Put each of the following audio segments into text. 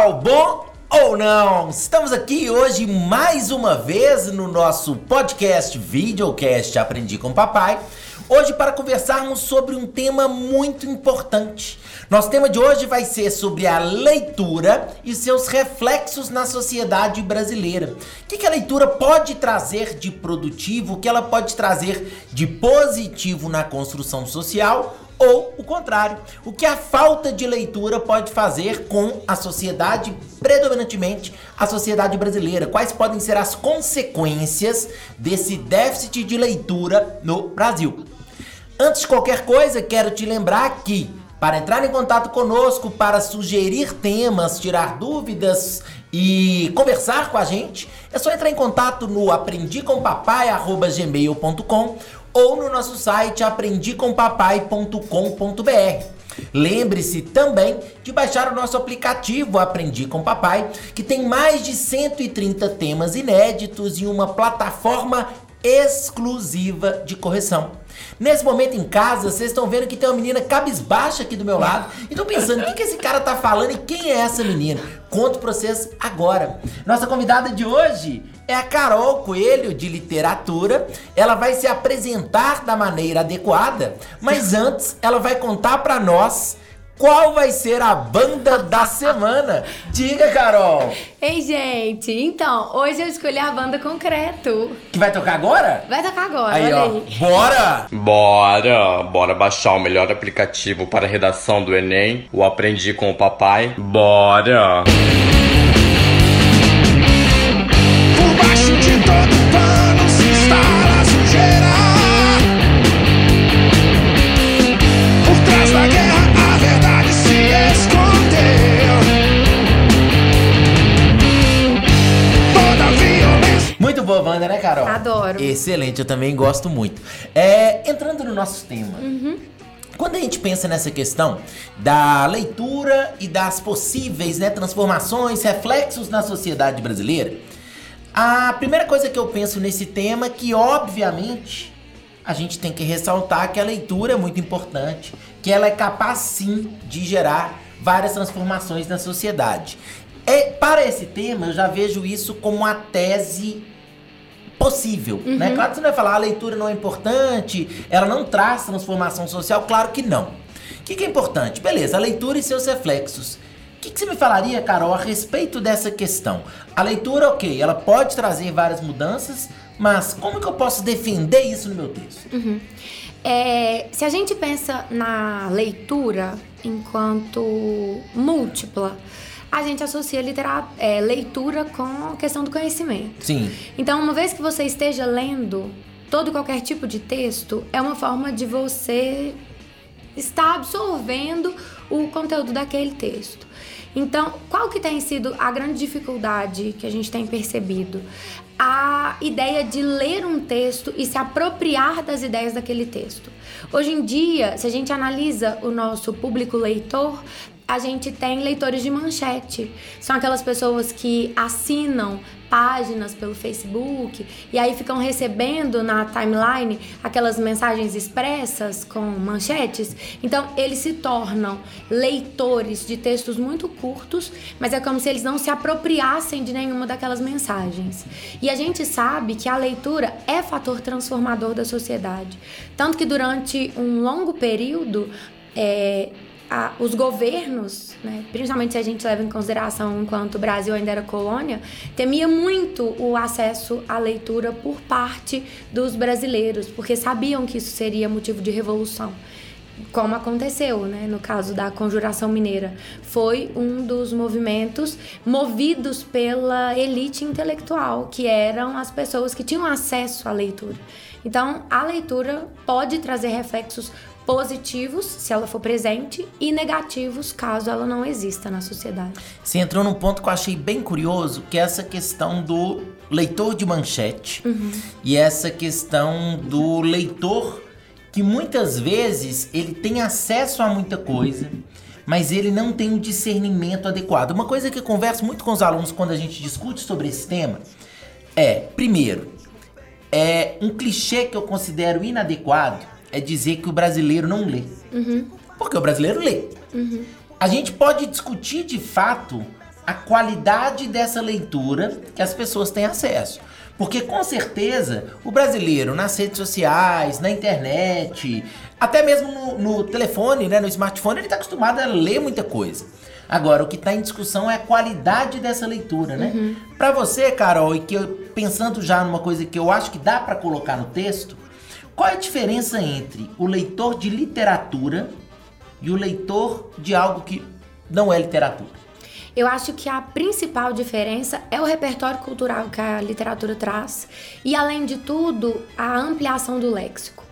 pessoal, bom ou não? Estamos aqui hoje mais uma vez no nosso podcast, videocast Aprendi com Papai. Hoje para conversarmos sobre um tema muito importante. Nosso tema de hoje vai ser sobre a leitura e seus reflexos na sociedade brasileira. O que, que a leitura pode trazer de produtivo, o que ela pode trazer de positivo na construção social ou o contrário, o que a falta de leitura pode fazer com a sociedade, predominantemente a sociedade brasileira. Quais podem ser as consequências desse déficit de leitura no Brasil? Antes de qualquer coisa, quero te lembrar que para entrar em contato conosco, para sugerir temas, tirar dúvidas e conversar com a gente, é só entrar em contato no aprendicompapai@gmail.com ou no nosso site aprendicompapai.com.br. Lembre-se também de baixar o nosso aplicativo Aprendi com Papai, que tem mais de 130 temas inéditos e uma plataforma exclusiva de correção. Nesse momento em casa, vocês estão vendo que tem uma menina cabisbaixa aqui do meu lado. E estão pensando, o que, que esse cara tá falando e quem é essa menina? Conto pra vocês agora. Nossa convidada de hoje é a Carol Coelho, de literatura. Ela vai se apresentar da maneira adequada, mas antes ela vai contar para nós qual vai ser a banda da semana? Diga, Carol! Ei, gente, então, hoje eu escolhi a banda Concreto. Que vai tocar agora? Vai tocar agora, aí, olha ó. aí. Bora! Bora! Bora baixar o melhor aplicativo para redação do Enem, o Aprendi com o Papai. Bora! Por banda, né, Carol? Adoro. Excelente, eu também gosto muito. É, entrando no nosso tema. Quando a gente pensa nessa questão da leitura e das possíveis né, transformações, reflexos na sociedade brasileira, a primeira coisa que eu penso nesse tema é que, obviamente, a gente tem que ressaltar que a leitura é muito importante, que ela é capaz sim de gerar várias transformações na sociedade. É, para esse tema, eu já vejo isso como uma tese possível, né? Claro que você não vai falar a leitura não é importante, ela não traz transformação social, claro que não. O que, que é importante? Beleza, a leitura e seus reflexos. O que, que você me falaria, Carol, a respeito dessa questão? A leitura, ok, ela pode trazer várias mudanças, mas como que eu posso defender isso no meu texto? É, se a gente pensa na leitura enquanto múltipla, a gente associa litera- é, leitura com a questão do conhecimento. Sim. Então, uma vez que você esteja lendo todo e qualquer tipo de texto, é uma forma de você estar absorvendo o conteúdo daquele texto. Então, qual que tem sido a grande dificuldade que a gente tem percebido? A ideia de ler um texto e se apropriar das ideias daquele texto. Hoje em dia, se a gente analisa o nosso público leitor, a gente tem leitores de manchete. São aquelas pessoas que assinam páginas pelo Facebook e aí ficam recebendo na timeline aquelas mensagens expressas com manchetes. Então, eles se tornam leitores de textos muito curtos, mas é como se eles não se apropriassem de nenhuma daquelas mensagens. E a gente sabe que a leitura é fator transformador da sociedade. Tanto que durante um longo período, é, a- os governos, né, principalmente se a gente leva em consideração enquanto o Brasil ainda era colônia, temia muito o acesso à leitura por parte dos brasileiros, porque sabiam que isso seria motivo de revolução. Como aconteceu, né, no caso da Conjuração Mineira. Foi um dos movimentos movidos pela elite intelectual, que eram as pessoas que tinham acesso à leitura. Então, a leitura pode trazer reflexos positivos, se ela for presente, e negativos, caso ela não exista na sociedade. Você entrou num ponto que eu achei bem curioso, que é essa questão do leitor de manchete e essa questão do leitor que muitas vezes ele tem acesso a muita coisa, mas ele não tem o discernimento adequado. Uma coisa que eu converso muito com os alunos quando a gente discute sobre esse tema é, primeiro, é um clichê que eu considero inadequado é dizer que o brasileiro não lê. Porque o brasileiro lê. A gente pode discutir de fato a qualidade dessa leitura que as pessoas têm acesso. Porque com certeza o brasileiro nas redes sociais, na internet, até mesmo no, no telefone, né, no smartphone, ele está acostumado a ler muita coisa. Agora, o que está em discussão é a qualidade dessa leitura, né? Uhum. Para você, Carol, e que eu, pensando já numa coisa que eu acho que dá para colocar no texto, qual é a diferença entre o leitor de literatura e o leitor de algo que não é literatura? Eu acho que a principal diferença é o repertório cultural que a literatura traz e, além de tudo, a ampliação do léxico.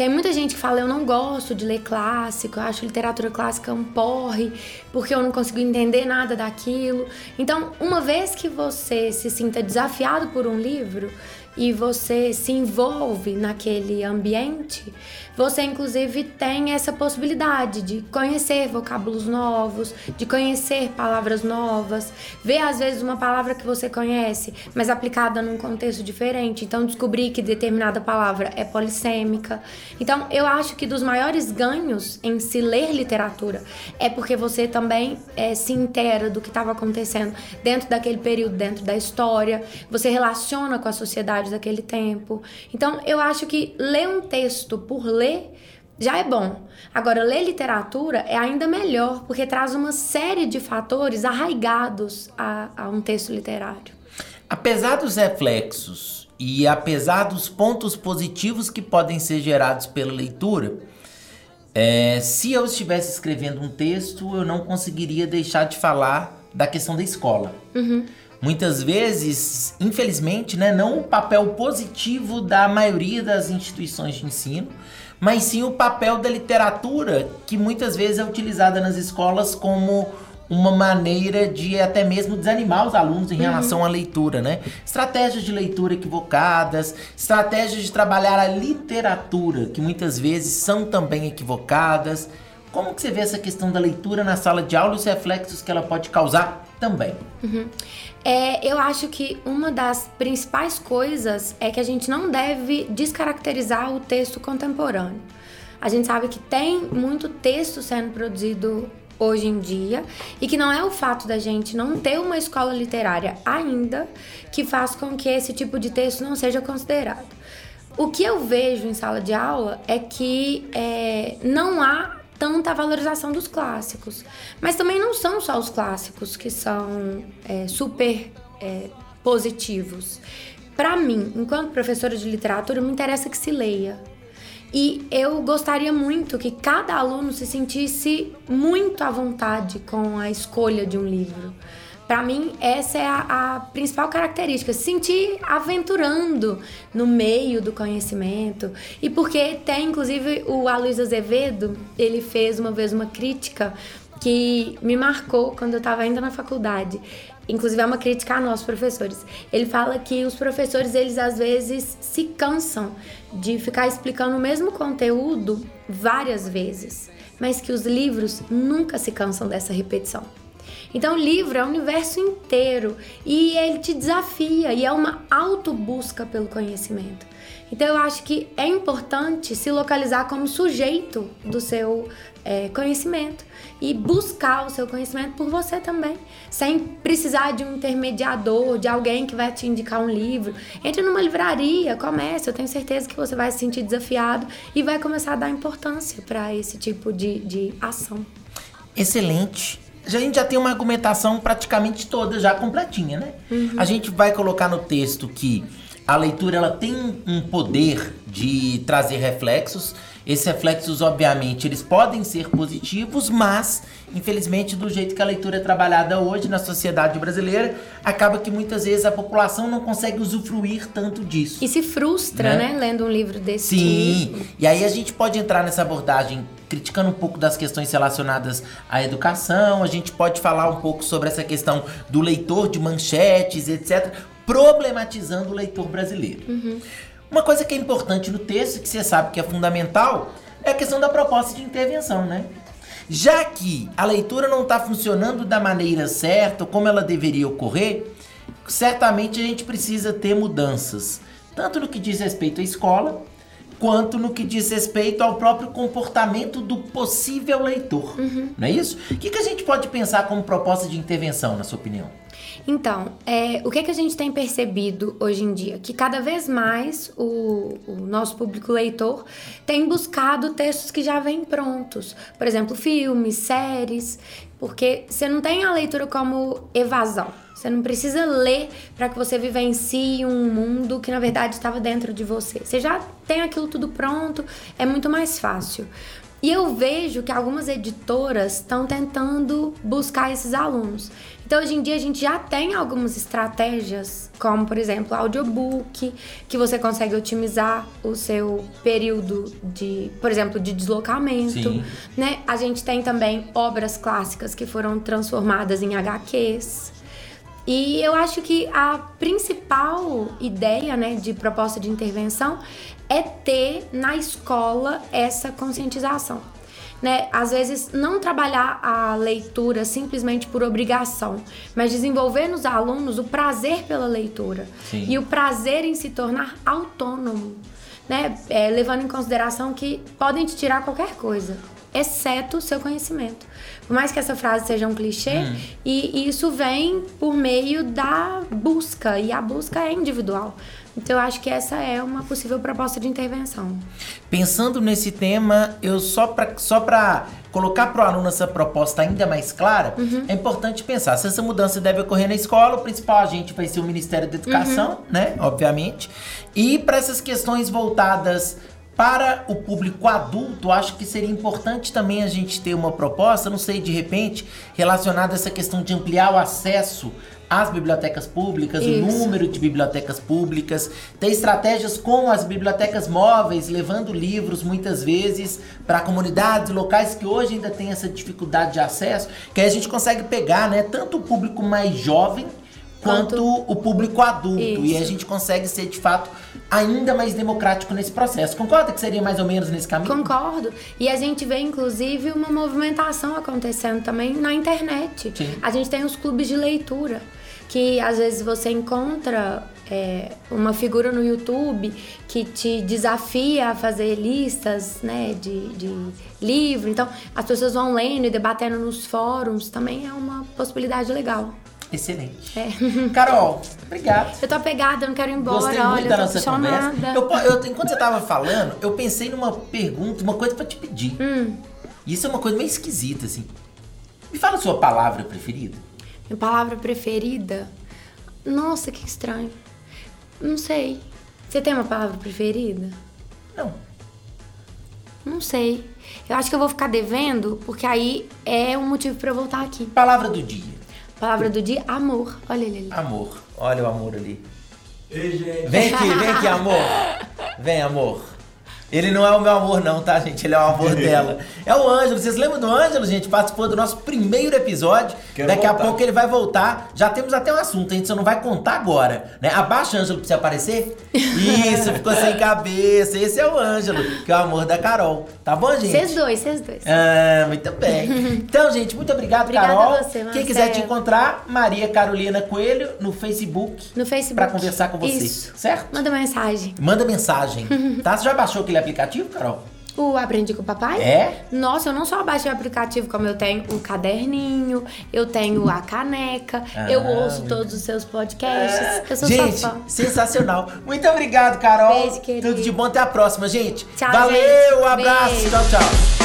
Tem muita gente que fala, eu não gosto de ler clássico, eu acho literatura clássica um porre, porque eu não consigo entender nada daquilo. Então, uma vez que você se sinta desafiado por um livro e você se envolve naquele ambiente, você inclusive tem essa possibilidade de conhecer vocábulos novos, de conhecer palavras novas, ver às vezes uma palavra que você conhece, mas aplicada num contexto diferente, então descobrir que determinada palavra é polissêmica. Então, eu acho que dos maiores ganhos em se ler literatura é porque você também é, se intera do que estava acontecendo dentro daquele período, dentro da história, você relaciona com a sociedade daquele tempo. Então, eu acho que ler um texto por ler já é bom. Agora, ler literatura é ainda melhor, porque traz uma série de fatores arraigados a, a um texto literário. Apesar dos reflexos e apesar dos pontos positivos que podem ser gerados pela leitura, é, se eu estivesse escrevendo um texto, eu não conseguiria deixar de falar da questão da escola. Muitas vezes, infelizmente, né, não o papel positivo da maioria das instituições de ensino, mas sim o papel da literatura, que muitas vezes é utilizada nas escolas como uma maneira de até mesmo desanimar os alunos em relação à leitura, né? Estratégias de leitura equivocadas, estratégias de trabalhar a literatura, que muitas vezes são também equivocadas. Como que você vê essa questão da leitura na sala de aula e os reflexos que ela pode causar também? É, eu acho que uma das principais coisas é que a gente não deve descaracterizar o texto contemporâneo. A gente sabe que tem muito texto sendo produzido hoje em dia e que não é o fato da gente não ter uma escola literária ainda que faz com que esse tipo de texto não seja considerado. O que eu vejo em sala de aula é que é, não há tanta valorização dos clássicos. Mas também não são só os clássicos que são é, super é, positivos. Para mim, enquanto professora de literatura, me interessa que se leia. E eu gostaria muito que cada aluno se sentisse muito à vontade com a escolha de um livro. Para mim, essa é a, a, principal característica, se sentir aventurando no meio do conhecimento. E porque tem, inclusive, o Aloysio Azevedo, ele fez uma vez uma crítica que me marcou quando eu estava ainda na faculdade. Inclusive é uma crítica a nós professores. Ele fala que os professores eles às vezes se cansam de ficar explicando o mesmo conteúdo várias vezes, mas que os livros nunca se cansam dessa repetição. Então, o livro é o universo inteiro e ele te desafia e é uma autobusca pelo conhecimento. Então, eu acho que é importante se localizar como sujeito do seu é, conhecimento e buscar o seu conhecimento por você também, sem precisar de um intermediador, de alguém que vai te indicar um livro. Entre numa livraria, comece, eu tenho certeza que você vai se sentir desafiado e vai começar a dar importância para esse tipo de, de ação. Excelente. A gente já tem uma argumentação praticamente toda já completinha, né? A gente vai colocar no texto que a leitura ela tem um poder de trazer reflexos. Esses reflexos, obviamente, eles podem ser positivos, mas infelizmente do jeito que a leitura é trabalhada hoje na sociedade brasileira, acaba que muitas vezes a população não consegue usufruir tanto disso. E se frustra, Né? né, lendo um livro desse Sim, tipo. e aí a gente pode entrar nessa abordagem criticando um pouco das questões relacionadas à educação, a gente pode falar um pouco sobre essa questão do leitor de manchetes, etc., problematizando o leitor brasileiro. Uma coisa que é importante no texto, que você sabe que é fundamental, é a questão da proposta de intervenção, né? Já que a leitura não está funcionando da maneira certa, como ela deveria ocorrer, certamente a gente precisa ter mudanças, tanto no que diz respeito à escola, quanto no que diz respeito ao próprio comportamento do possível leitor. Não é isso? O que, que a gente pode pensar como proposta de intervenção, na sua opinião? Então, é, o que, que a gente tem percebido hoje em dia? Que cada vez mais o, o nosso público leitor tem buscado textos que já vêm prontos. Por exemplo, filmes, séries, porque você não tem a leitura como evasão. Você não precisa ler para que você vivencie um mundo que na verdade estava dentro de você. Você já tem aquilo tudo pronto, é muito mais fácil. E eu vejo que algumas editoras estão tentando buscar esses alunos. Então, hoje em dia, a gente já tem algumas estratégias, como, por exemplo, audiobook, que você consegue otimizar o seu período de, por exemplo, de deslocamento. Sim. Né? A gente tem também obras clássicas que foram transformadas em HQs. E eu acho que a principal ideia né, de proposta de intervenção é ter na escola essa conscientização. Né? Às vezes, não trabalhar a leitura simplesmente por obrigação, mas desenvolver nos alunos o prazer pela leitura Sim. e o prazer em se tornar autônomo, né? É, levando em consideração que podem te tirar qualquer coisa, exceto o seu conhecimento. Por mais que essa frase seja um clichê, e, e isso vem por meio da busca, e a busca é individual. Então, eu acho que essa é uma possível proposta de intervenção. Pensando nesse tema, eu só para só pra colocar para o aluno essa proposta ainda mais clara, é importante pensar se essa mudança deve ocorrer na escola, o principal agente vai ser o Ministério da Educação, né? Obviamente. E para essas questões voltadas para o público adulto, acho que seria importante também a gente ter uma proposta, não sei, de repente, relacionada a essa questão de ampliar o acesso às bibliotecas públicas, o Isso. número de bibliotecas públicas, ter estratégias como as bibliotecas móveis, levando livros muitas vezes para comunidades locais que hoje ainda têm essa dificuldade de acesso, que aí a gente consegue pegar, né, tanto o público mais jovem quanto, Quanto- o público adulto e a Isso. gente consegue ser de fato ainda mais democrático nesse processo. Concorda que seria mais ou menos nesse caminho? Concordo. E a gente vê, inclusive, uma movimentação acontecendo também na internet. Sim. A gente tem os clubes de leitura, que às vezes você encontra é, uma figura no YouTube que te desafia a fazer listas né, de, de livro. Então, as pessoas vão lendo e debatendo nos fóruns. Também é uma possibilidade legal. Excelente. É. Carol, obrigado. Eu tô apegada, eu não quero ir embora. Gostei muito Olha, da eu tô nossa conversa. Eu, eu- enquanto você tava falando, eu pensei numa pergunta, uma coisa pra te pedir. Hum. Isso é uma coisa meio esquisita, assim. Me fala a sua palavra preferida. Minha palavra preferida? Nossa, que estranho. Não sei. Você tem uma palavra preferida? Não. Não sei. Eu acho que eu vou ficar devendo, porque aí é um motivo pra eu voltar aqui. Palavra do dia. Palavra do dia, amor. Olha ele ali. Amor. Olha o amor ali. Ei, gente. Vem aqui, vem aqui, amor. Vem, amor. Ele não é o meu amor, não, tá, gente? Ele é o amor dela. É o Ângelo. Vocês lembram do Ângelo, gente? Participou do nosso primeiro episódio. Quero Daqui a voltar. pouco ele vai voltar. Já temos até um assunto, a gente só não vai contar agora, né? Abaixa, Ângelo, pra você aparecer. Isso, ficou sem cabeça. Esse é o Ângelo, que é o amor da Carol. Tá bom, gente? Vocês dois, vocês dois. Ah, muito bem. Então, gente, muito obrigado, Obrigada Carol. a você, Quem Marcelo. quiser te encontrar, Maria Carolina Coelho no Facebook. No Facebook. Pra conversar com você. Isso. Certo? Manda mensagem. Manda mensagem. tá? Você já baixou aquele aplicativo, Carol? O Aprendi com o Papai? É? Nossa, eu não só baixei o aplicativo, como eu tenho o caderninho, eu tenho a caneca, eu Ah, ouço todos os seus podcasts. Eu sou gente, sensacional. Muito obrigado, Carol. Beijo, querido. Tudo de bom, até a próxima, gente. Tchau, Valeu, gente. um abraço. Beijo. Tchau, tchau.